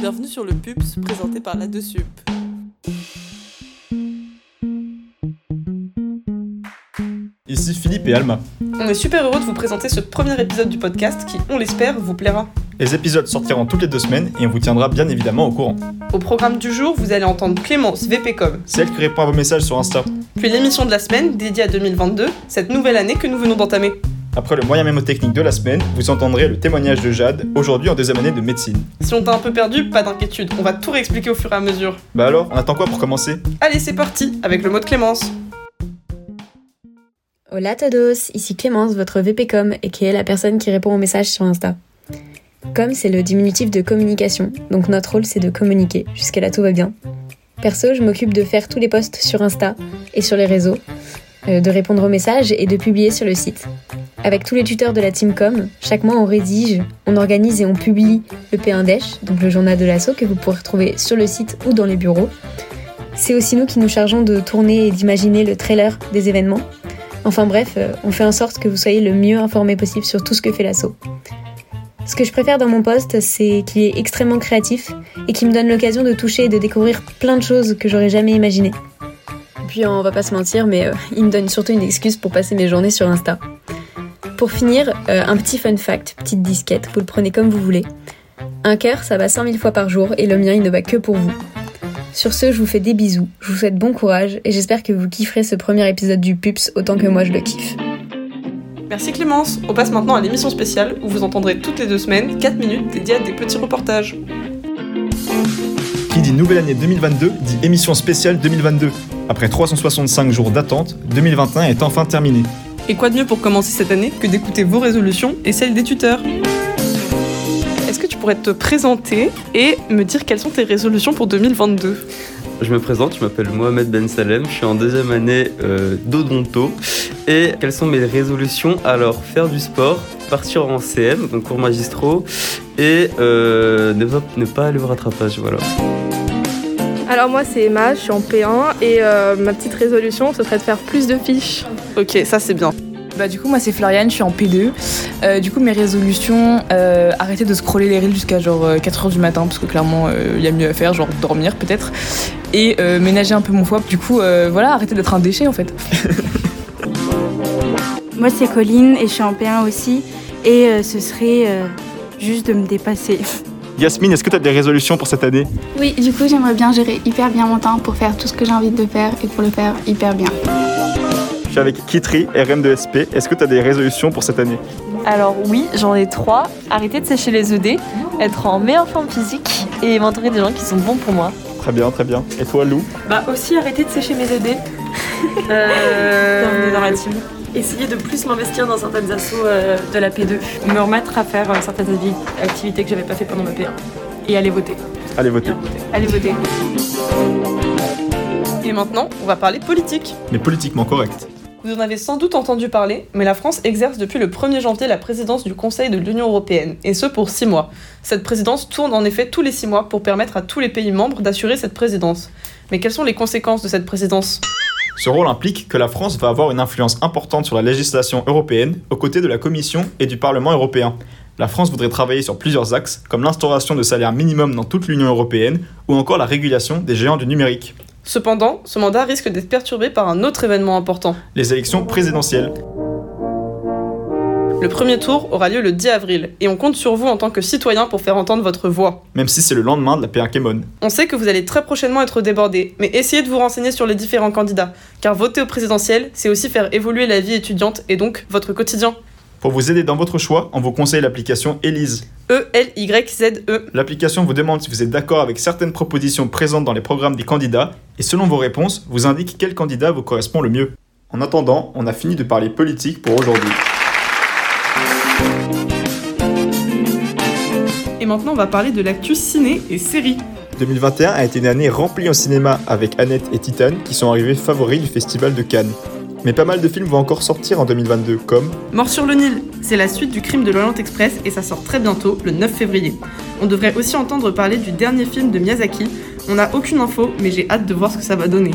Bienvenue sur le PUPS présenté par la Dessup. Ici Philippe et Alma. On est super heureux de vous présenter ce premier épisode du podcast qui, on l'espère, vous plaira. Les épisodes sortiront toutes les deux semaines et on vous tiendra bien évidemment au courant. Au programme du jour, vous allez entendre Clémence VPcom, C'est elle qui répond à vos messages sur Insta. puis l'émission de la semaine dédiée à 2022, cette nouvelle année que nous venons d'entamer. Après le moyen mémotechnique de la semaine, vous entendrez le témoignage de Jade, aujourd'hui en deuxième année de médecine. Si on t'a un peu perdu, pas d'inquiétude, on va tout réexpliquer au fur et à mesure. Bah alors, on attend quoi pour commencer? Allez, c'est parti, avec le mot de Clémence. Hola todos, ici Clémence, votre VPcom, et qui est la personne qui répond aux messages sur Insta. Com, c'est le diminutif de communication, donc notre rôle c'est de communiquer. Jusqu'à là tout va bien. Perso, je m'occupe de faire tous les posts sur Insta et sur les réseaux, de répondre aux messages et de publier sur le site. Avec tous les tuteurs de la team com, chaque mois on rédige, on organise et on publie le P1DESH, donc le journal de l'assaut que vous pourrez retrouver sur le site ou dans les bureaux. C'est aussi nous qui nous chargeons de tourner et d'imaginer le trailer des événements. Enfin bref, euh, on fait en sorte que vous soyez le mieux informé possible sur tout ce que fait l'assaut. Ce que je préfère dans mon poste, c'est qu'il est extrêmement créatif et qu'il me donne l'occasion de toucher et de découvrir plein de choses que j'aurais jamais imaginées. Puis on va pas se mentir, mais euh, il me donne surtout une excuse pour passer mes journées sur Insta. Pour finir, euh, un petit fun fact, petite disquette, vous le prenez comme vous voulez. Un cœur, ça va 100 000 fois par jour et le mien, il ne va que pour vous. Sur ce, je vous fais des bisous, je vous souhaite bon courage et j'espère que vous kifferez ce premier épisode du Pups autant que moi je le kiffe. Merci Clémence. On passe maintenant à l'émission spéciale où vous entendrez toutes les deux semaines 4 minutes dédiées à des petits reportages. Qui dit nouvelle année 2022 dit émission spéciale 2022. Après 365 jours d'attente, 2021 est enfin terminé. Et quoi de mieux pour commencer cette année que d'écouter vos résolutions et celles des tuteurs? Est-ce que tu pourrais te présenter et me dire quelles sont tes résolutions pour 2022 Je me présente, je m'appelle Mohamed Ben Salem, je suis en deuxième année euh, d'odonto. Et quelles sont mes résolutions? Alors, faire du sport, partir en CM, donc cours magistraux, et euh, ne, pas, ne pas aller au rattrapage, voilà. Alors moi c'est Emma, je suis en P1 et euh, ma petite résolution ce serait de faire plus de fiches. Ok, ça c'est bien. Bah, du coup, moi, c'est Floriane, je suis en P2. Euh, du coup, mes résolutions, euh, arrêter de scroller les reels jusqu'à genre 4h du matin, parce que clairement, il y a mieux à faire, genre dormir peut-être. Et euh, ménager un peu mon foie. Du coup, euh, voilà, arrêter d'être un déchet en fait. Moi, c'est Colline et je suis en P1 aussi. Et euh, ce serait euh, juste de me dépasser. Yasmine, est-ce que tu as des résolutions pour cette année? Oui, du coup, j'aimerais bien gérer hyper bien mon temps pour faire tout ce que j'ai envie de faire et pour le faire hyper bien. Je suis avec Kitri, RM2SP. Est-ce que tu as des résolutions pour cette année? Alors oui, j'en ai trois. Arrêter de sécher les ED, être en meilleure forme physique et m'entourer des gens qui sont bons pour moi. Très bien, très bien. Et toi, Lou? Bah aussi arrêter de sécher mes ED. Bienvenue dans la team. Essayer de plus m'investir dans certaines assos euh, de la P2. Me remettre à faire euh, certaines activités que j'avais pas fait pendant ma P1. Et aller voter. Allez, votez. Allez voter. Et maintenant, on va parler politique. Mais politiquement correct. Vous en avez sans doute entendu parler, mais la France exerce depuis le 1er janvier la présidence du Conseil de l'Union Européenne, et ce pour 6 mois. Cette présidence tourne en effet tous les 6 mois pour permettre à tous les pays membres d'assurer cette présidence. Mais quelles sont les conséquences de cette présidence? Ce rôle implique que la France va avoir une influence importante sur la législation européenne aux côtés de la Commission et du Parlement européen. La France voudrait travailler sur plusieurs axes, comme l'instauration de salaires minimum dans toute l'Union européenne ou encore la régulation des géants du numérique. Cependant, ce mandat risque d'être perturbé par un autre événement important. Les élections présidentielles. Le premier tour aura lieu le 10 avril, et on compte sur vous en tant que citoyen pour faire entendre votre voix. même si c'est le lendemain de la P1 Kémon. On sait que vous allez très prochainement être débordés, mais essayez de vous renseigner sur les différents candidats, car voter au présidentiel, c'est aussi faire évoluer la vie étudiante et donc votre quotidien. Pour vous aider dans votre choix, on vous conseille l'application Elise. E E-L-Y-Z-E. L'application vous demande si vous êtes d'accord avec certaines propositions présentes dans les programmes des candidats et selon vos réponses, vous indique quel candidat vous correspond le mieux. En attendant, on a fini de parler politique pour aujourd'hui. Maintenant, on va parler de l'actu ciné et série. 2021 a été une année remplie au cinéma avec Annette et Titan qui sont arrivés favoris du festival de Cannes. Mais pas mal de films vont encore sortir en 2022 comme Mort sur le Nil, c'est la suite du crime de l'Orient Express et ça sort très bientôt, le 9 février. On devrait aussi entendre parler du dernier film de Miyazaki. On n'a aucune info, mais j'ai hâte de voir ce que ça va donner.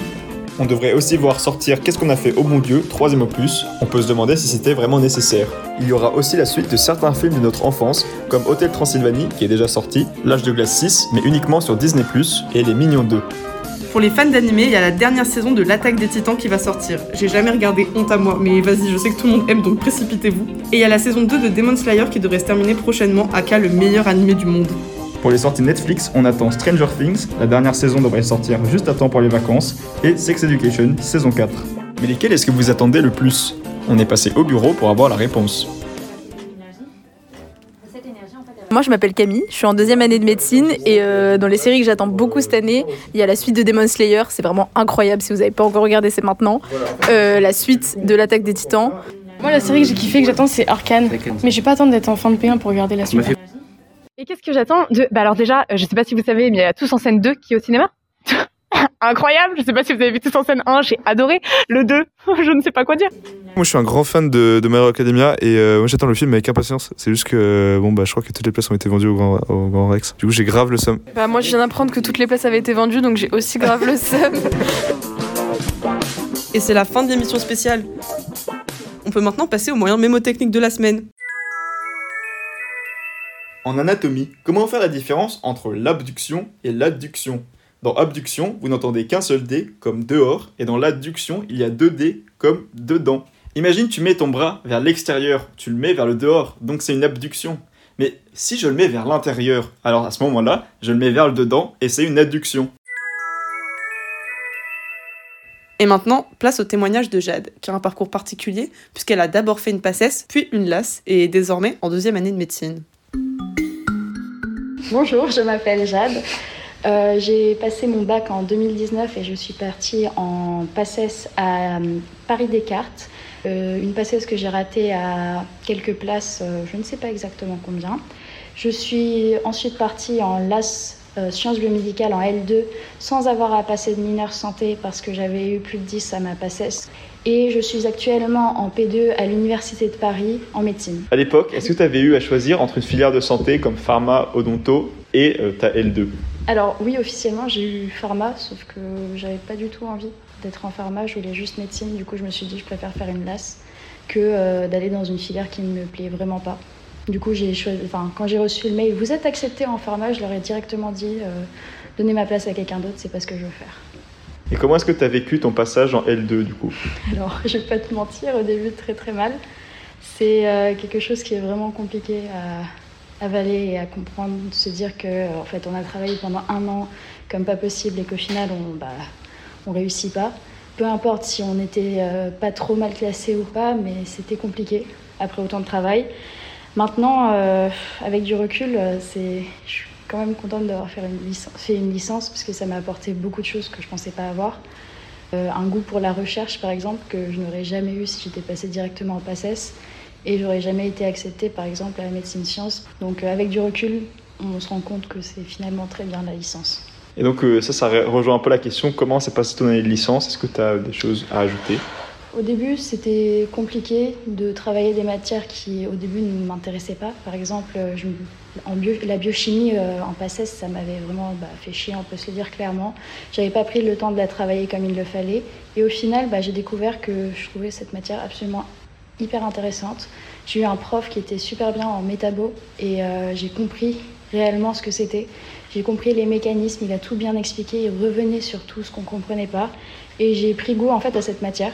On devrait aussi voir sortir Qu'est-ce qu'on a fait? Au bon Dieu, troisième opus. On peut se demander si c'était vraiment nécessaire. Il y aura aussi la suite de certains films de notre enfance, comme Hôtel Transylvanie, qui est déjà sorti, L'âge de glace 6, mais uniquement sur Disney ⁇ et Les Mignons 2. Pour les fans d'animé, il y a la dernière saison de l'attaque des titans qui va sortir. J'ai jamais regardé, honte à moi, mais vas-y, je sais que tout le monde aime, donc précipitez-vous. Et il y a la saison 2 de Demon Slayer qui devrait se terminer prochainement, aka le meilleur animé du monde. Pour les sorties Netflix, on attend Stranger Things, la dernière saison devrait sortir juste à temps pour les vacances, et Sex Education, saison 4. Mais lesquels est-ce que vous attendez le plus? On est passé au bureau pour avoir la réponse. Moi, je m'appelle Camille, je suis en deuxième année de médecine et euh, dans les séries que j'attends beaucoup cette année, il y a la suite de Demon Slayer, c'est vraiment incroyable. Si vous n'avez pas encore regardé, c'est maintenant. Euh, la suite de l'attaque des titans. Moi, la série que j'ai kiffé, que j'attends, c'est Arcane. Mais je vais pas attendre d'être en fin de P1 pour regarder la suite. Et qu'est-ce que j'attends de... Bah alors déjà, euh, je sais pas si vous savez, mais il y a Tous en scène 2 qui est au cinéma. Incroyable, je sais pas si vous avez vu Tous en scène 1, j'ai adoré. Le 2, je ne sais pas quoi dire. Moi, je suis un grand fan de, de My Hero Academia et euh, moi, j'attends le film avec impatience. C'est juste que, bon, bah, je crois que toutes les places ont été vendues au Grand, au grand Rex. Du coup, j'ai grave le seum. Bah, moi, je viens d'apprendre que toutes les places avaient été vendues, donc j'ai aussi grave le seum. Et c'est la fin de l'émission spéciale. On peut maintenant passer au moyen mémotechnique de la semaine. En anatomie, comment faire la différence entre l'abduction et l'adduction? Dans abduction, vous n'entendez qu'un seul D comme dehors, et dans l'adduction, il y a deux D comme dedans. Imagine tu mets ton bras vers l'extérieur, tu le mets vers le dehors, donc c'est une abduction. Mais si je le mets vers l'intérieur, alors à ce moment-là, je le mets vers le dedans et c'est une adduction. Et maintenant, place au témoignage de Jade, qui a un parcours particulier, puisqu'elle a d'abord fait une PACES, puis une LAS, et est désormais en deuxième année de médecine. Bonjour, je m'appelle Jade. Euh, j'ai passé mon bac en 2019 et je suis partie en PACES à euh, Paris-Descartes. Euh, une PACES que j'ai ratée à quelques places, je ne sais pas exactement combien. Je suis ensuite partie en LAS sciences biomédicales en L2 sans avoir à passer de mineur santé parce que j'avais eu plus de 10 à ma PACES. Et je suis actuellement en P2 à l'Université de Paris en médecine. À l'époque, est-ce que tu avais eu à choisir entre une filière de santé comme pharma, odonto et euh, ta L2 Alors oui, officiellement, j'ai eu pharma, sauf que j'avais pas du tout envie d'être en pharma, je voulais juste médecine. Du coup, je me suis dit, je préfère faire une LAS que euh, d'aller dans une filière qui ne me plaît vraiment pas. Du coup, j'ai choisi, enfin, quand j'ai reçu le mail, vous êtes accepté en pharma, je leur ai directement dit, euh, donnez ma place à quelqu'un d'autre, c'est pas ce que je veux faire. Et comment est-ce que tu as vécu ton passage en L2 du coup? Alors, je vais pas te mentir, au début, très très mal. C'est euh, quelque chose qui est vraiment compliqué à avaler et à comprendre, se dire que euh, en fait, on a travaillé pendant un an comme pas possible et qu'au final, on bah, on réussit pas. Peu importe si on n'était euh, pas trop mal classé ou pas, mais c'était compliqué après autant de travail. Maintenant, euh, avec du recul, c'est, je suis quand même contente d'avoir fait une, licence, fait parce que ça m'a apporté beaucoup de choses que je pensais pas avoir. Euh, un goût pour la recherche, par exemple, que je n'aurais jamais eu si j'étais passée directement en PACES. Et j'aurais jamais été acceptée, par exemple, à la médecine sciences. Donc, euh, avec du recul, on se rend compte que c'est finalement très bien la licence. Et donc euh, ça, ça rejoint un peu la question, comment s'est passée ton année de licence? Est-ce que tu as des choses à ajouter? Au début, c'était compliqué de travailler des matières qui, au début, ne m'intéressaient pas. Par exemple, la biochimie euh, en PACES, ça m'avait vraiment bah, fait chier, on peut se le dire clairement. J'avais pas pris le temps de la travailler comme il le fallait. Et au final, bah, j'ai découvert que je trouvais cette matière absolument hyper intéressante. J'ai eu un prof qui était super bien en métabo et euh, j'ai compris réellement ce que c'était. J'ai compris les mécanismes, il a tout bien expliqué, il revenait sur tout ce qu'on comprenait pas et j'ai pris goût en fait à cette matière.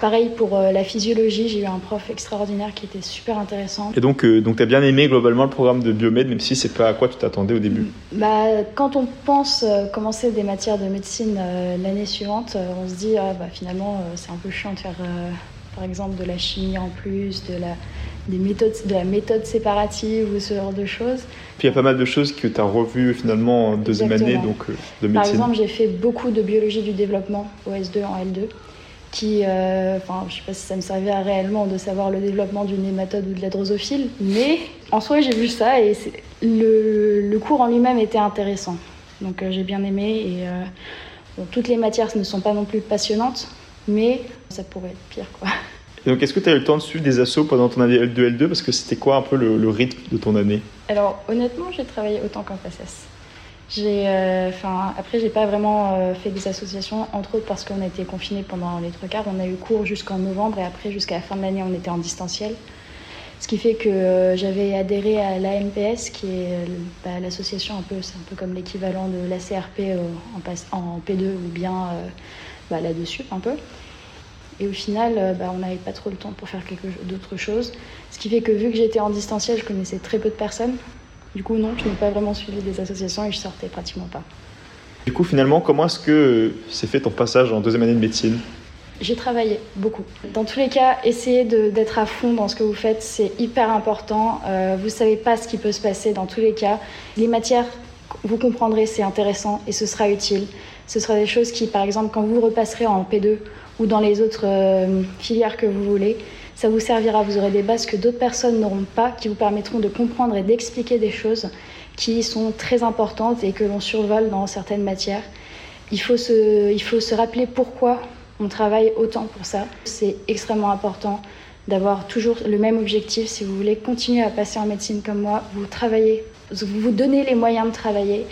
Pareil pour euh, la physiologie, j'ai eu un prof extraordinaire qui était super intéressant. Et donc, euh, donc tu as bien aimé globalement le programme de biomède, même si c'est pas à quoi tu t'attendais au début Bah, quand on pense euh, commencer des matières de médecine euh, l'année suivante, on se dit ah, bah, finalement euh, c'est un peu chiant de faire par exemple de la chimie en plus, de la, des méthodes, de la méthode séparative ou ce genre de choses. Puis il y a pas mal de choses que tu as revues finalement en deuxième année donc, de Par médecine. exemple, j'ai fait beaucoup de biologie du développement au S2 en L2, qui, euh, enfin, je sais pas si ça me servait à réellement de savoir le développement d'une nématode ou de la drosophile, mais en soi, j'ai vu ça et le, le cours en lui-même était intéressant. Donc euh, j'ai bien aimé et euh, bon, toutes les matières ne sont pas non plus passionnantes, mais ça pourrait être pire, quoi. Et donc est-ce que tu as eu le temps de suivre des assos pendant ton année L2 L2 Parce que c'était quoi un peu le, le rythme de ton année? Alors honnêtement, j'ai travaillé autant qu'en PACES. J'ai, euh, enfin, après, j'ai pas vraiment euh, fait des associations, entre autres parce qu'on a été confinés pendant les trois quarts. On a eu cours jusqu'en novembre et après, jusqu'à la fin de l'année, on était en distanciel. Ce qui fait que euh, j'avais adhéré à l'AMPS, qui est bah, l'association un peu, c'est un peu comme l'équivalent de la CRP en, passe- en P2 ou bien bah, là-dessus un peu. Et au final, bah, on n'avait pas trop le temps pour faire quelque d'autres choses. Ce qui fait que vu que j'étais en distanciel, je connaissais très peu de personnes. Du coup, non, je n'ai pas vraiment suivi des associations et je sortais pratiquement pas. Du coup, finalement, comment est-ce que s'est fait ton passage en deuxième année de médecine? J'ai travaillé beaucoup. Dans tous les cas, essayez d'être à fond dans ce que vous faites, c'est hyper important. Euh, vous savez pas ce qui peut se passer dans tous les cas. Les matières, vous comprendrez, c'est intéressant et ce sera utile. Ce sera des choses qui, par exemple, quand vous repasserez en P2 ou dans les autres euh, filières que vous voulez, ça vous servira. Vous aurez des bases que d'autres personnes n'auront pas, qui vous permettront de comprendre et d'expliquer des choses qui sont très importantes et que l'on survole dans certaines matières. Il faut se, il faut se rappeler pourquoi on travaille autant pour ça. C'est extrêmement important d'avoir toujours le même objectif. Si vous voulez continuer à passer en médecine comme moi, vous travaillez, vous vous donnez les moyens de travailler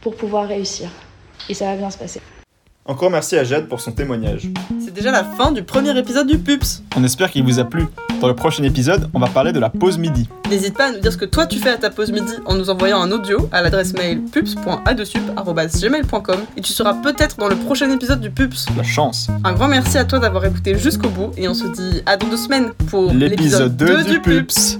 pour pouvoir réussir. Et ça va bien se passer. Encore merci à Jade pour son témoignage. Déjà la fin du premier épisode du PUPS. On espère qu'il vous a plu. Dans le prochain épisode, on va parler de la pause midi. N'hésite pas à nous dire ce que toi tu fais à ta pause midi en nous envoyant un audio à l'adresse mail pups.adesup.gmail.com et tu seras peut-être dans le prochain épisode du PUPS. La chance. Un grand merci à toi d'avoir écouté jusqu'au bout et on se dit à dans deux semaines pour L'épisode 2 du PUPS. PUPS.